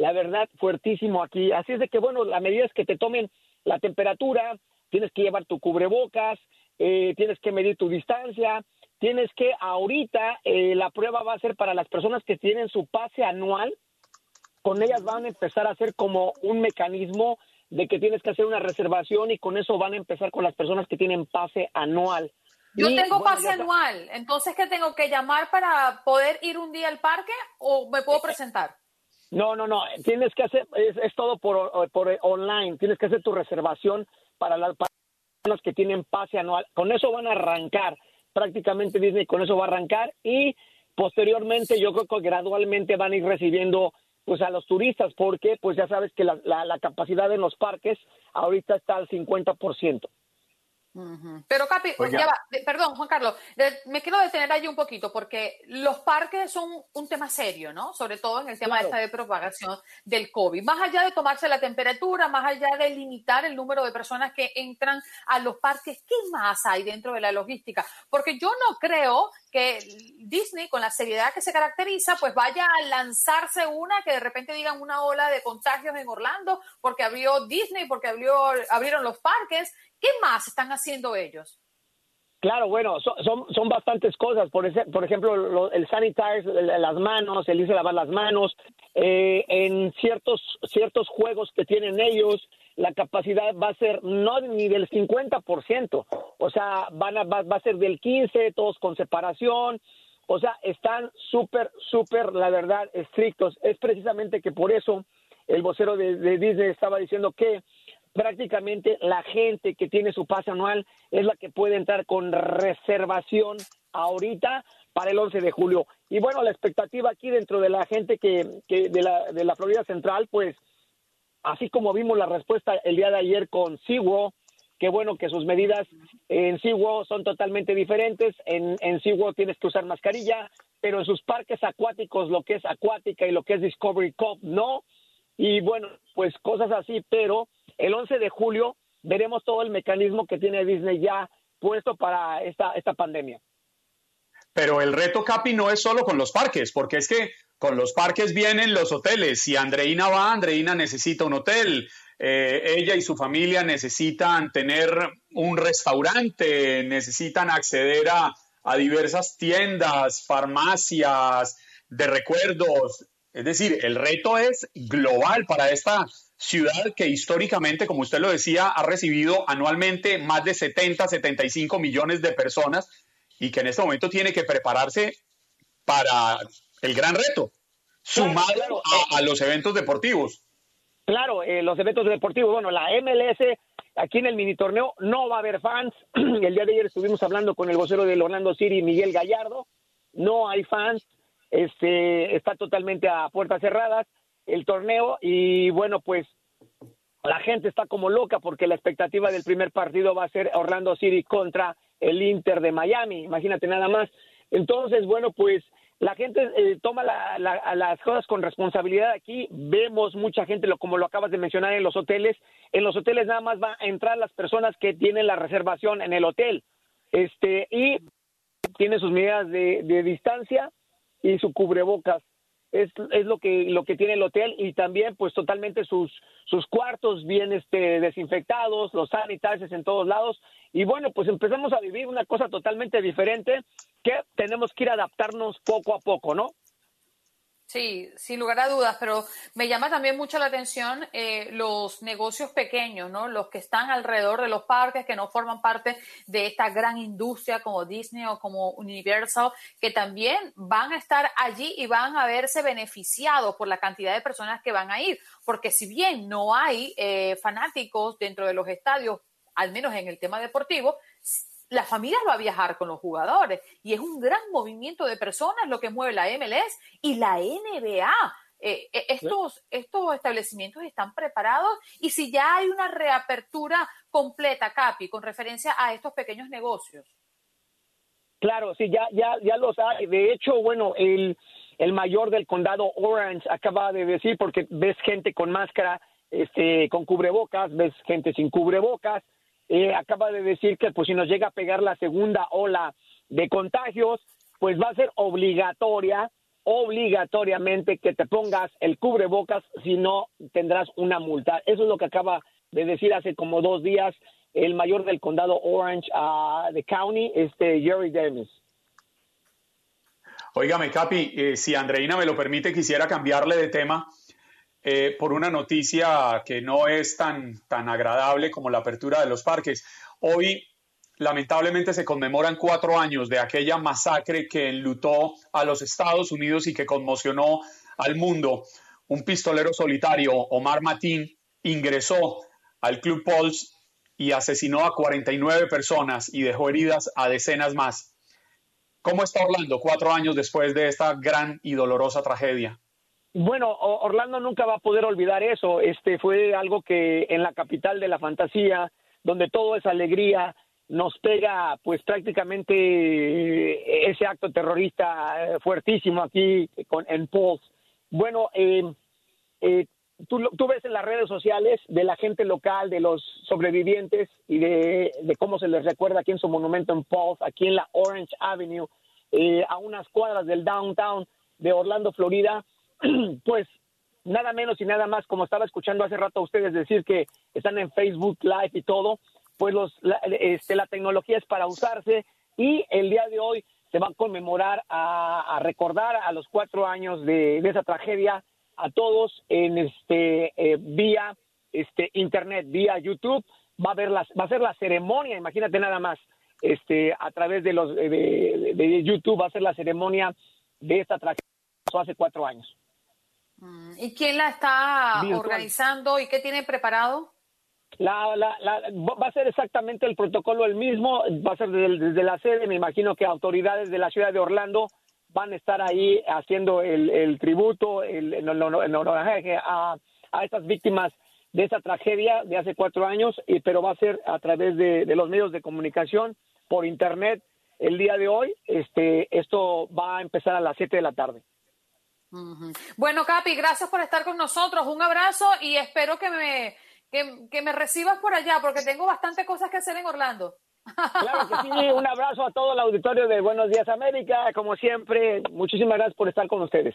la verdad, fuertísimo aquí. Así es de que, bueno, la medida es que te tomen la temperatura, tienes que llevar tu cubrebocas, eh, tienes que medir tu distancia, tienes que, ahorita, eh, la prueba va a ser para las personas que tienen su pase anual, con ellas van a empezar a hacer como un mecanismo de que tienes que hacer una reservación y con eso van a empezar con las personas que tienen pase anual. Yo tengo pase anual, entonces ¿qué tengo que llamar para poder ir un día al parque o me puedo eh, presentar? No, no, no. Tienes que hacer, es, todo por, por online. Tienes que hacer tu reservación para las personas que tienen pase anual. Con eso van a arrancar. Prácticamente Disney con eso va a arrancar y posteriormente yo creo que gradualmente van a ir recibiendo pues a los turistas porque pues ya sabes que la, la, la capacidad en los parques ahorita está al 50%. Pero Capi, ya va, perdón Juan Carlos, me quiero detener allí un poquito porque los parques son un tema serio, ¿no? Sobre todo en el tema de esta de propagación del COVID. Más allá de tomarse la temperatura, más allá de limitar el número de personas que entran a los parques, ¿qué más hay dentro de la logística? Porque yo no creo que Disney, con la seriedad que se caracteriza, pues vaya a lanzarse una que de repente digan una ola de contagios en Orlando porque abrió Disney, porque abrió, abrieron los parques ¿Qué más están haciendo ellos? Claro, bueno, so- son, son bastantes cosas. Por, ese- por ejemplo, lo- el sanitize, las manos, el irse a lavar las manos. eh, en ciertos, ciertos juegos que tienen ellos, la capacidad va a ser no ni del 50%. O sea, van a, va, va a ser del 15%, todos con separación. O sea, están súper, súper, la verdad, estrictos. Es precisamente que por eso el vocero de Disney estaba diciendo que prácticamente la gente que tiene su pase anual es la que puede entrar con reservación ahorita para el 11 de julio. Y bueno, la expectativa aquí dentro de la gente que, que de, la, de la Florida Central, pues así como vimos la respuesta el día de ayer con SeaWorld, qué bueno que sus medidas en SeaWorld son totalmente diferentes. En, en tienes que usar mascarilla, pero en sus parques acuáticos, lo que es acuática y lo que es Discovery Cove, no. Y bueno, pues cosas así, pero el 11 de julio veremos todo el mecanismo que tiene Disney ya puesto para esta, esta pandemia. Pero el reto, Capi, no es solo con los parques, porque es que con los parques vienen los hoteles. Si Andreina va, Andreina necesita un hotel. Eh, ella y su familia necesitan tener un restaurante, necesitan acceder a, a diversas tiendas, farmacias de recuerdos. Es decir, el reto es global para esta ciudad que históricamente, como usted lo decía, ha recibido anualmente más de 70, 75 millones de personas y que en este momento tiene que prepararse para el gran reto, sumado a, a los eventos deportivos. Claro, eh, los eventos deportivos, bueno, la MLS aquí en el mini torneo no va a haber fans. el día de ayer estuvimos hablando con el vocero del Orlando City, Miguel Gallardo. No hay fans, este está totalmente a puertas cerradas el torneo y bueno, pues la gente está como loca porque la expectativa del primer partido va a ser Orlando City contra el Inter de Miami. Imagínate nada más. Entonces, bueno, pues la gente eh, toma la- la- las cosas con responsabilidad aquí. Vemos mucha gente, lo, como lo acabas de mencionar, en los hoteles. En los hoteles nada más van a entrar las personas que tienen la reservación en el hotel. Este, y tiene sus medidas de, de distancia y su cubrebocas. Es, es lo que lo que tiene el hotel y también pues totalmente sus sus cuartos bien este desinfectados, los sanitarios en todos lados y bueno, pues empezamos a vivir una cosa totalmente diferente que tenemos que ir adaptarnos poco a poco, ¿no? Sí, sin lugar a dudas, pero me llama también mucho la atención eh, los negocios pequeños, ¿no? Los que están alrededor de los parques, que no forman parte de esta gran industria como Disney o como Universal, que también van a estar allí y van a verse beneficiados por la cantidad de personas que van a ir. Porque si bien no hay eh, fanáticos dentro de los estadios, al menos en el tema deportivo, la familia va a viajar con los jugadores y es un gran movimiento de personas lo que mueve la MLS y la NBA. Eh, eh, estos, estos establecimientos están preparados y si ya hay una reapertura completa, Capi, con referencia a estos pequeños negocios. Claro, sí, ya, ya, ya los hay. De hecho, bueno, el, el mayor del condado Orange acaba de decir, porque ves gente con máscara, este, con cubrebocas, ves gente sin cubrebocas, eh, acaba de decir que pues si nos llega a pegar la segunda ola de contagios, pues va a ser obligatoria, obligatoriamente que te pongas el cubrebocas, si no tendrás una multa. Eso es lo que acaba de decir hace como dos días el mayor del condado Orange ah, de County, este Jerry Dennis. Óigame, Capi, eh, si Andreina me lo permite, quisiera cambiarle de tema eh, por una noticia que no es tan, tan agradable como la apertura de los parques. Hoy, lamentablemente, se conmemoran cuatro años de aquella masacre que enlutó a los Estados Unidos y que conmocionó al mundo. Un pistolero solitario, Omar Matín, ingresó al Club Pulse y asesinó a 49 personas y dejó heridas a decenas más. ¿Cómo está Orlando cuatro años después de esta gran y dolorosa tragedia? Bueno, Orlando nunca va a poder olvidar eso. Este fue algo que en la capital de la fantasía, donde todo es alegría, nos pega pues prácticamente eh, ese acto terrorista eh, fuertísimo aquí con, en Pulse. Bueno, eh, eh, tú ves en las redes sociales de la gente local, de los sobrevivientes y de, de cómo se les recuerda aquí en su monumento en Pulse, aquí en la Orange Avenue, eh, a unas cuadras del downtown de Orlando, Florida, pues nada menos y nada más, como estaba escuchando hace rato a ustedes decir que están en Facebook Live y todo, pues los, la, este, la tecnología es para usarse y el día de hoy se va a conmemorar, a, recordar a los cuatro años de, de esa tragedia a todos en este eh, vía este internet, vía YouTube. Va a haber las, va a ser la ceremonia, imagínate nada más, este a través de los de, de- de YouTube va a ser la ceremonia de esta tragedia que pasó hace cuatro años. Mm, ¿Y quién la está Virtual. organizando y qué tiene preparado? La, la, la- va a ser exactamente el protocolo el mismo, va a ser desde, desde la sede, me imagino que autoridades de la ciudad de Orlando van a estar ahí haciendo el, el tributo, el, el, honor- el homenaje a, a estas víctimas de esa tragedia de hace cuatro años, y, pero va a ser a través de, de los medios de comunicación, por internet, el día de hoy. Este, esto va a empezar a las 7 de la tarde. Bueno, Capi, gracias por estar con nosotros. Un abrazo y espero que me, que, que me recibas por allá porque tengo bastante cosas que hacer en Orlando. Claro que sí, un abrazo a todo el auditorio de Buenos Días América. Como siempre, muchísimas gracias por estar con ustedes.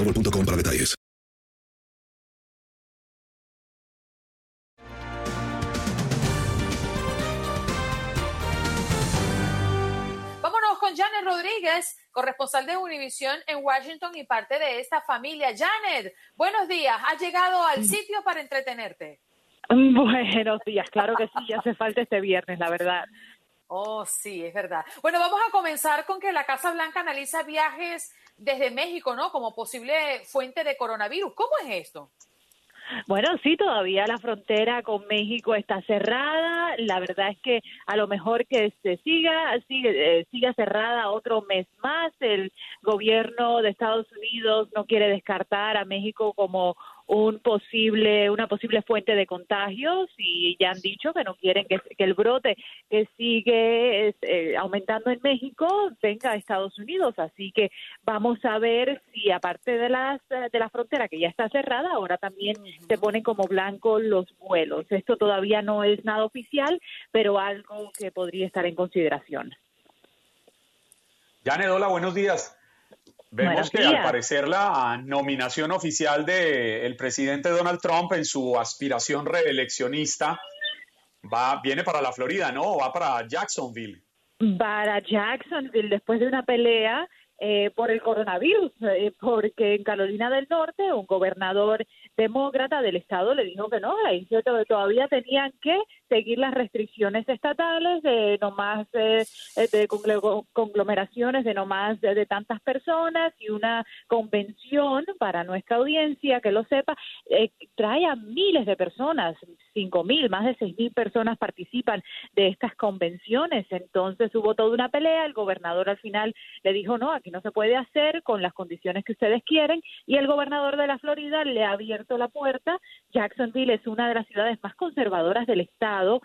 boostmobile.com para detalles. Vámonos con Janet Rodríguez, corresponsal de Univisión en Washington y parte de esta familia. Janet, buenos días. Has llegado al sitio para entretenerte. Buenos días, claro que sí, ya hace falta este viernes, la verdad. Oh, sí, es verdad. Bueno, vamos a comenzar con que la Casa Blanca analiza viajes desde México, ¿no? Como posible fuente de coronavirus. ¿Cómo es esto? Bueno, sí, todavía la frontera con México está cerrada. La verdad es que a lo mejor que se siga, sigue, eh, siga cerrada otro mes más. El gobierno de Estados Unidos no quiere descartar a México como un posible, una posible fuente de contagios y ya han dicho que no quieren que, que el brote que sigue es, eh, aumentando en México venga a Estados Unidos. Así que vamos a ver si aparte de las de la frontera que ya está cerrada, ahora también se ponen como blanco los vuelos. Esto todavía no es nada oficial, pero algo que podría estar en consideración. Janet, hola, buenos días. Vemos que al parecer la nominación oficial del presidente Donald Trump en su aspiración reeleccionista va, viene para la Florida, ¿no? Va para Jacksonville. para Jacksonville después de una pelea eh, por el coronavirus, eh, porque en Carolina del Norte un gobernador demócrata del estado le dijo que no, to- todavía tenían que seguir las restricciones estatales de no más eh, eh, de conglo- conglomeraciones de no más de, tantas personas y una convención para nuestra audiencia que lo sepa eh, trae a miles de personas cinco mil más de seis mil personas participan de estas convenciones. Entonces hubo toda una pelea el gobernador al final le dijo no aquí no se puede hacer con las condiciones que ustedes quieren y el gobernador de la Florida le ha abierto la puerta Jacksonville es una de las ciudades más conservadoras del estado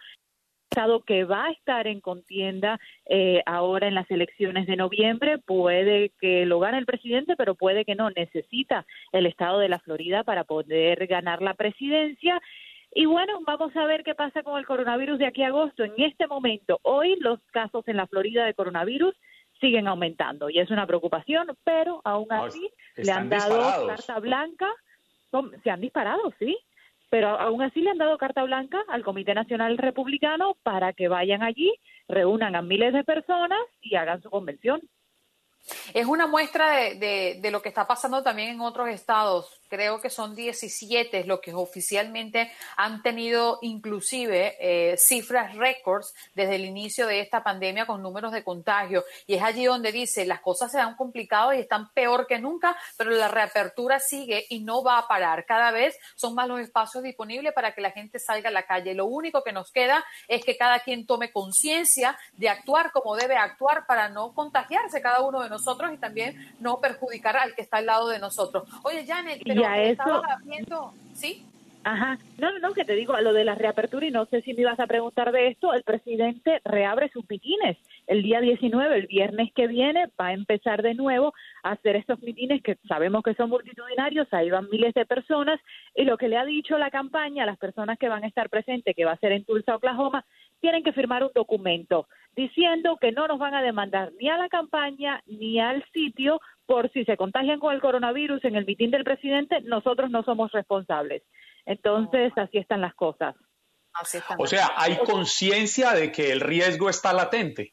estado que va a estar en contienda eh, ahora en las elecciones de noviembre. Puede que lo gane el presidente, pero puede que no. Necesita el estado de la Florida para poder ganar la presidencia. Y bueno, vamos a ver qué pasa con el coronavirus de aquí a agosto. En este momento, hoy los casos en la Florida de coronavirus siguen aumentando y es una preocupación, pero aún así le han dado disparados. carta blanca. Se han disparado, sí, pero aún así le han dado carta blanca al Comité Nacional Republicano para que vayan allí, reúnan a miles de personas y hagan su convención. Es una muestra de, de- de lo que está pasando también en otros estados. Creo que son 17 los que oficialmente han tenido inclusive eh, cifras récords desde el inicio de esta pandemia con números de contagio. Y es allí donde dice, las cosas se han complicado y están peor que nunca, pero la reapertura sigue y no va a parar. Cada vez son más los espacios disponibles para que la gente salga a la calle. Lo único que nos queda es que cada quien tome conciencia de actuar como debe actuar para no contagiarse cada uno de nosotros y también no perjudicar al que está al lado de nosotros. Oye, Janet, Y pero a eso- viendo, ¿sí? Ajá, no, no, no, que te digo, a lo de la reapertura, y no sé si me ibas a preguntar de esto, el presidente reabre sus mitines. El día 19, el viernes que viene, va a empezar de nuevo a hacer estos mitines que sabemos que son multitudinarios, ahí van miles de personas, y lo que le ha dicho la campaña a las personas que van a estar presentes, que va a ser en Tulsa, Oklahoma, tienen que firmar un documento diciendo que no nos van a demandar ni a la campaña ni al sitio por si se contagian con el coronavirus en el mitin del presidente, nosotros no somos responsables. Entonces, así están las cosas. Así están O sea, hay conciencia de que el riesgo está latente.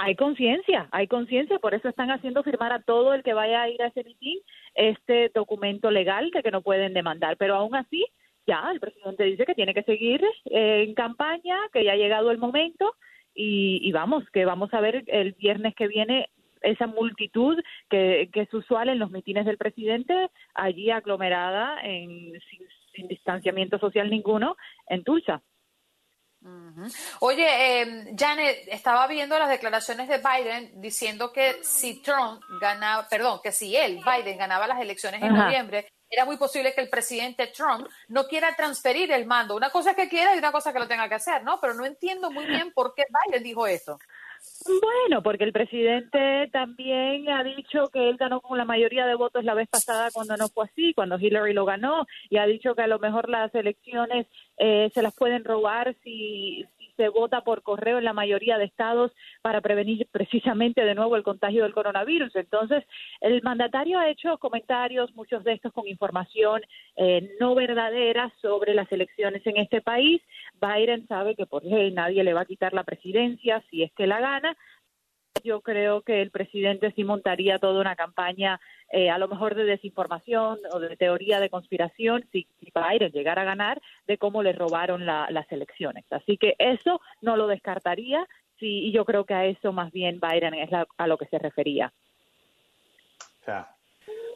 Hay conciencia, hay conciencia, por eso están haciendo firmar a todo el que vaya a ir a ese mitin este documento legal que, que no pueden demandar, pero aún así ya el presidente dice que tiene que seguir eh, en campaña, que ya ha llegado el momento y, y vamos, que vamos a ver el viernes que viene esa multitud que, que es usual en los mitines del presidente allí aglomerada en, sin, sin distanciamiento social ninguno en Tulsa. Oye, eh, Janet, estaba viendo las declaraciones de Biden diciendo que si Trump ganaba, perdón, que si él, Biden, ganaba las elecciones en noviembre, era muy posible que el presidente Trump no quiera transferir el mando. Una cosa es que quiera y una cosa que lo tenga que hacer, ¿no? Pero no entiendo muy bien por qué Biden dijo eso. Bueno, porque el presidente también ha dicho que él ganó con la mayoría de votos la vez pasada cuando no fue así, cuando Hillary lo ganó, y ha dicho que a lo mejor las elecciones eh, se las pueden robar si, se vota por correo en la mayoría de estados para prevenir precisamente de nuevo el contagio del coronavirus. Entonces, el mandatario ha hecho comentarios, muchos de estos con información eh, no verdadera sobre las elecciones en este país. Biden sabe que por ley nadie le va a quitar la presidencia si es que la gana. Yo creo que el presidente sí montaría toda una campaña, eh, a lo mejor de desinformación o de teoría de conspiración, si, Biden llegara a ganar, de cómo le robaron la- las elecciones. Así que eso no lo descartaría, sí, y yo creo que a eso más bien Biden es la- a lo que se refería.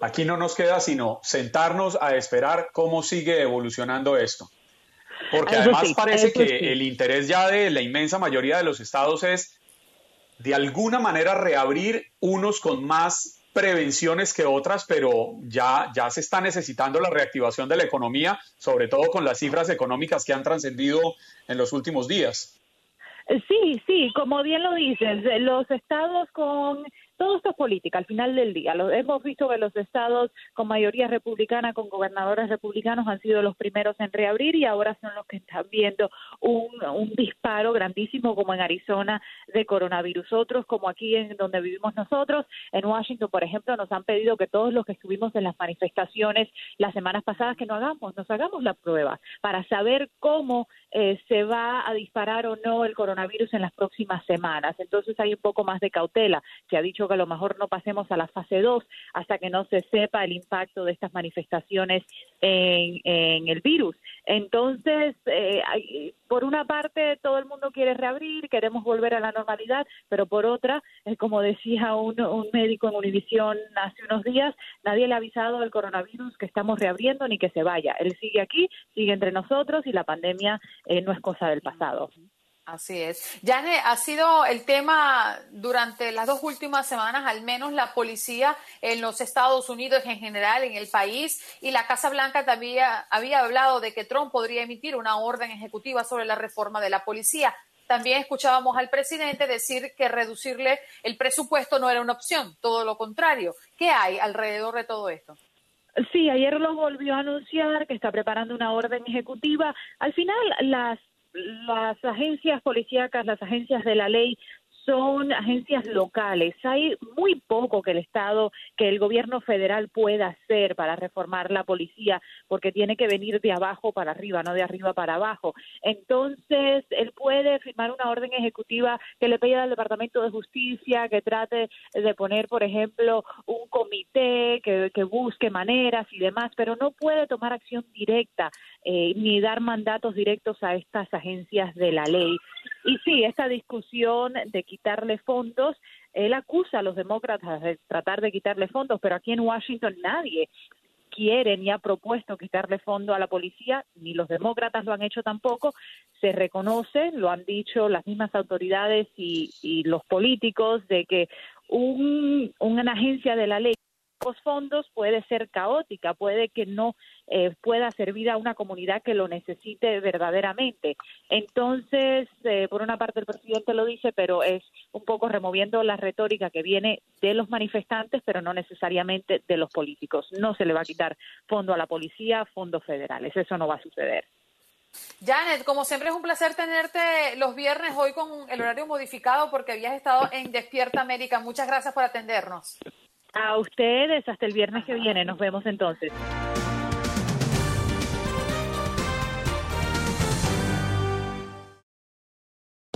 Aquí no nos queda sino sentarnos a esperar cómo sigue evolucionando esto. Porque Eso además sí, parece que sí. el interés ya de la inmensa mayoría de los estados es de alguna manera reabrir unos con más prevenciones que otras, pero ya, ya se está necesitando la reactivación de la economía, sobre todo con las cifras económicas que han trascendido en los últimos días. Sí, sí, como bien lo dices, los estados con todo esto es política al final del día. Lo, hemos visto que los estados con mayoría republicana, con gobernadores republicanos, han sido los primeros en reabrir y ahora son los que están viendo un, disparo grandísimo como en Arizona de coronavirus. Otros, como aquí en donde vivimos nosotros, en Washington, por ejemplo, nos han pedido que todos los que estuvimos en las manifestaciones las semanas pasadas que no hagamos, nos hagamos la prueba para saber cómo eh, se va a disparar o no el coronavirus en las próximas semanas. Entonces hay un poco más de cautela. Se ha dicho a lo mejor no pasemos a la fase 2 hasta que no se sepa el impacto de estas manifestaciones en, en el virus. Entonces, eh, hay- por una parte, todo el mundo quiere reabrir, queremos volver a la normalidad, pero por otra, eh, como decía un, un médico en Univisión hace unos días, nadie le ha avisado del coronavirus que estamos reabriendo ni que se vaya. Él sigue aquí, sigue entre nosotros y la pandemia eh, no es cosa del pasado. Así es. Yane, ha sido el tema durante las dos últimas semanas, al menos la policía en los Estados Unidos en general, en el país, y la Casa Blanca también había hablado de que Trump podría emitir una orden ejecutiva sobre la reforma de la policía. También escuchábamos al presidente decir que reducirle el presupuesto no era una opción, todo lo contrario. ¿Qué hay alrededor de todo esto? Sí, ayer lo volvió a anunciar que está preparando una orden ejecutiva. Al final, las, las agencias policíacas, las agencias de la ley son agencias locales. Hay muy poco que el Estado, que el gobierno federal pueda hacer para reformar la policía, porque tiene que venir de abajo para arriba, no de arriba para abajo. Entonces, él puede firmar una orden ejecutiva que le pida al Departamento de Justicia que trate de poner, por ejemplo, un comité que, que busque maneras y demás, pero no puede tomar acción directa eh, ni dar mandatos directos a estas agencias de la ley. Y sí, esta discusión de quitarle fondos, él acusa a los demócratas de tratar de quitarle fondos, pero aquí en Washington nadie quiere ni ha propuesto quitarle fondo a la policía, ni los demócratas lo han hecho tampoco, se reconoce, lo han dicho las mismas autoridades y, y los políticos, de que un, una agencia de la ley pocos fondos puede ser caótica, puede que no eh, pueda servir a una comunidad que lo necesite verdaderamente. Entonces, eh, por una parte el presidente lo dice, pero es un poco removiendo la retórica que viene de los manifestantes, pero no necesariamente de los políticos. No se le va a quitar fondo a la policía, fondos federales. Eso no va a suceder. Janet, como siempre es un placer tenerte los viernes hoy con el horario modificado porque habías estado en Despierta América. Muchas gracias por atendernos. A ustedes, hasta el viernes que viene. Nos vemos entonces.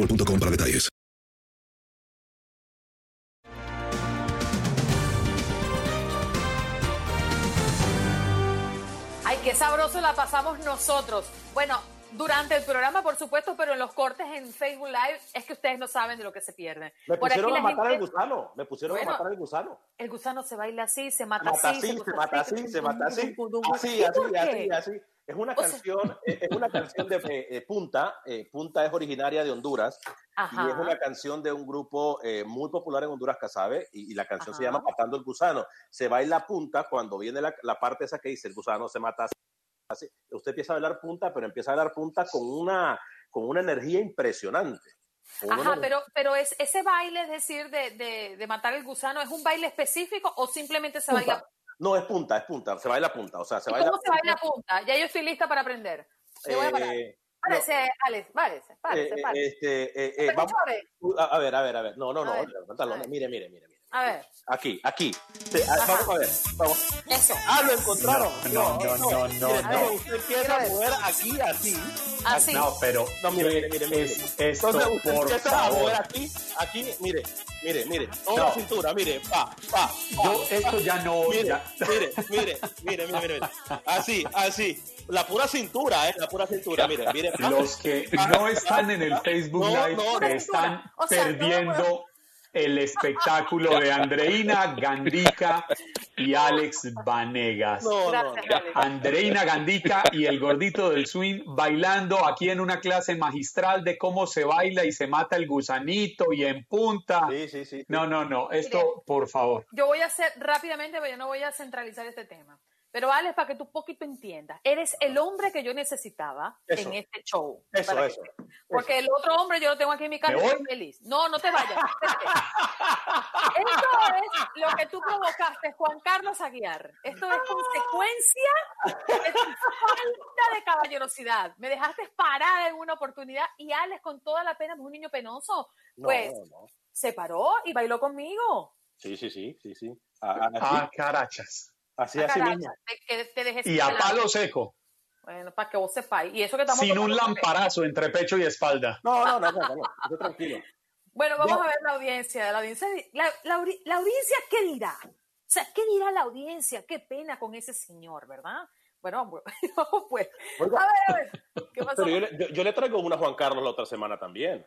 boostmobile.com para detalles. Ay, qué sabroso la pasamos nosotros. Bueno, durante el programa, por supuesto, pero en los cortes en Facebook Live es que ustedes no saben de lo que se pierden. Me Por pusieron aquí a matar gente- al gusano. Me pusieron Bueno, a matar al gusano. El gusano se baila así, se mata, Mata así, así, se mata así, se mata así. Así, ¿Y así, así, así. Es una O canción, es es una canción de eh, eh, Punta. eh, Punta es originaria de Honduras Ajá. y es una canción de un grupo eh, muy popular en Honduras, Casabe, y, y la canción se llama Matando el Gusano. Se baila punta cuando viene la, la parte esa que dice el gusano se mata así. Usted empieza a bailar punta, pero empieza a bailar punta con una, con una energía impresionante. Ajá, pero, pero es, ese baile, es decir, de, de, de matar el gusano, ¿es un baile específico o simplemente se punta. baila? No, es punta, es punta, se baila punta, o sea, se ¿Y baila cómo se baila punta? Ya yo estoy lista para aprender. Me voy a parar. Eh, Alex, párese, párese, Eh, párese. este, eh, eh, vamos, a, ver, a ver, a ver. No, no, no. Pantalones. Mire, mire, mire, mire. A ver, Aquí, aquí. Sí, ah, vamos a ver. Vamos. eso. Ah, lo encontraron. No, no, no, no, no. Usted empieza a mover aquí, así. Así. No, pero No, mire, mire, mire. mire. es- esto, Entonces usted por empieza a favor. mover aquí, aquí, mire, mire, mire. Toda No. la cintura, mire, pa, pa, pa. Yo esto ya no... Mire, ya- mire, mire, mire, mire, mire. Así, así. La pura cintura, ¿eh? La pura cintura, mire, mire. Los que no están en el Facebook No, Live no, están O sea, no, perdiendo el espectáculo de Andreina Gandica y Alex Vanegas. No, no, Gracias, no. Alex. Andreina Gandica y el gordito del swing bailando aquí en una clase magistral de cómo se baila y se mata el gusanito y en punta. Sí, sí, sí. No, no, no, esto por favor. Yo voy a hacer rápidamente, pero yo no voy a centralizar este tema. Pero Alex, para que tú poquito entiendas, eres el hombre que yo necesitaba Eso. en este show. Eso, que eso. Porque el otro hombre yo lo tengo aquí en mi casa ¿Me y feliz. No, no te vayas. Esto es lo que tú provocaste, Juan Carlos Aguiar. Esto es consecuencia de tu falta de caballerosidad. Me dejaste parada en una oportunidad y Alex, con toda la pena, es un niño penoso. No, Pues no. se paró y bailó conmigo. Sí, sí, sí, sí, sí. A- a- Así, Ah, carachas. Así, Ah, así mismo. te, que te dejé Y a palo seco, Bueno, para que vos sepáis. Y eso que estamos sin un lamparazo entre pecho y espalda. No, no, no, no, no, tranquilo. Bueno, vamos Ya. a ver la audiencia. La audiencia, la, la audi- la audiencia, ¿qué dirá? O sea, ¿qué dirá la audiencia? Qué pena con ese señor, ¿verdad? Bueno, pues. Oiga. A ver, a ver. ¿Qué pasó? Pero yo le, yo, yo le traigo una a Juan Carlos la otra semana también.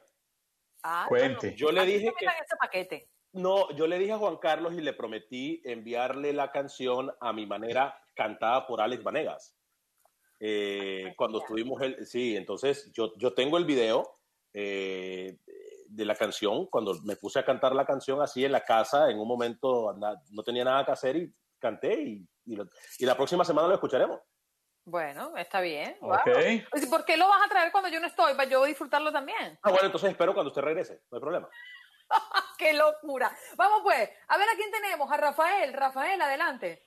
Ah, Cuente. Yo le dije que... ese paquete. No, yo le dije a Juan Carlos y le prometí enviarle la canción a mi manera cantada por Alex Vanegas. Eh, cuando estuvimos, el, sí, entonces yo, yo tengo el video eh, de la canción, cuando me puse a cantar la canción así en la casa, en un momento anda- no tenía nada que hacer y canté y, y, lo- y la próxima semana lo escucharemos. Bueno, está bien. Wow. ¿Por qué lo vas a traer cuando yo no estoy? Para yo disfrutarlo también. Ah, bueno, entonces espero cuando usted regrese, no hay problema. ¡Qué locura! Vamos pues, a ver a quién tenemos. A Rafael. Rafael, adelante.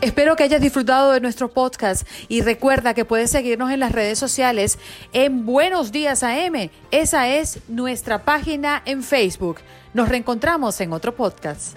Espero que hayas disfrutado de nuestro podcast y recuerda que puedes seguirnos en las redes sociales en Buenos Días AM. Esa es nuestra página en Facebook. Nos reencontramos en otro podcast.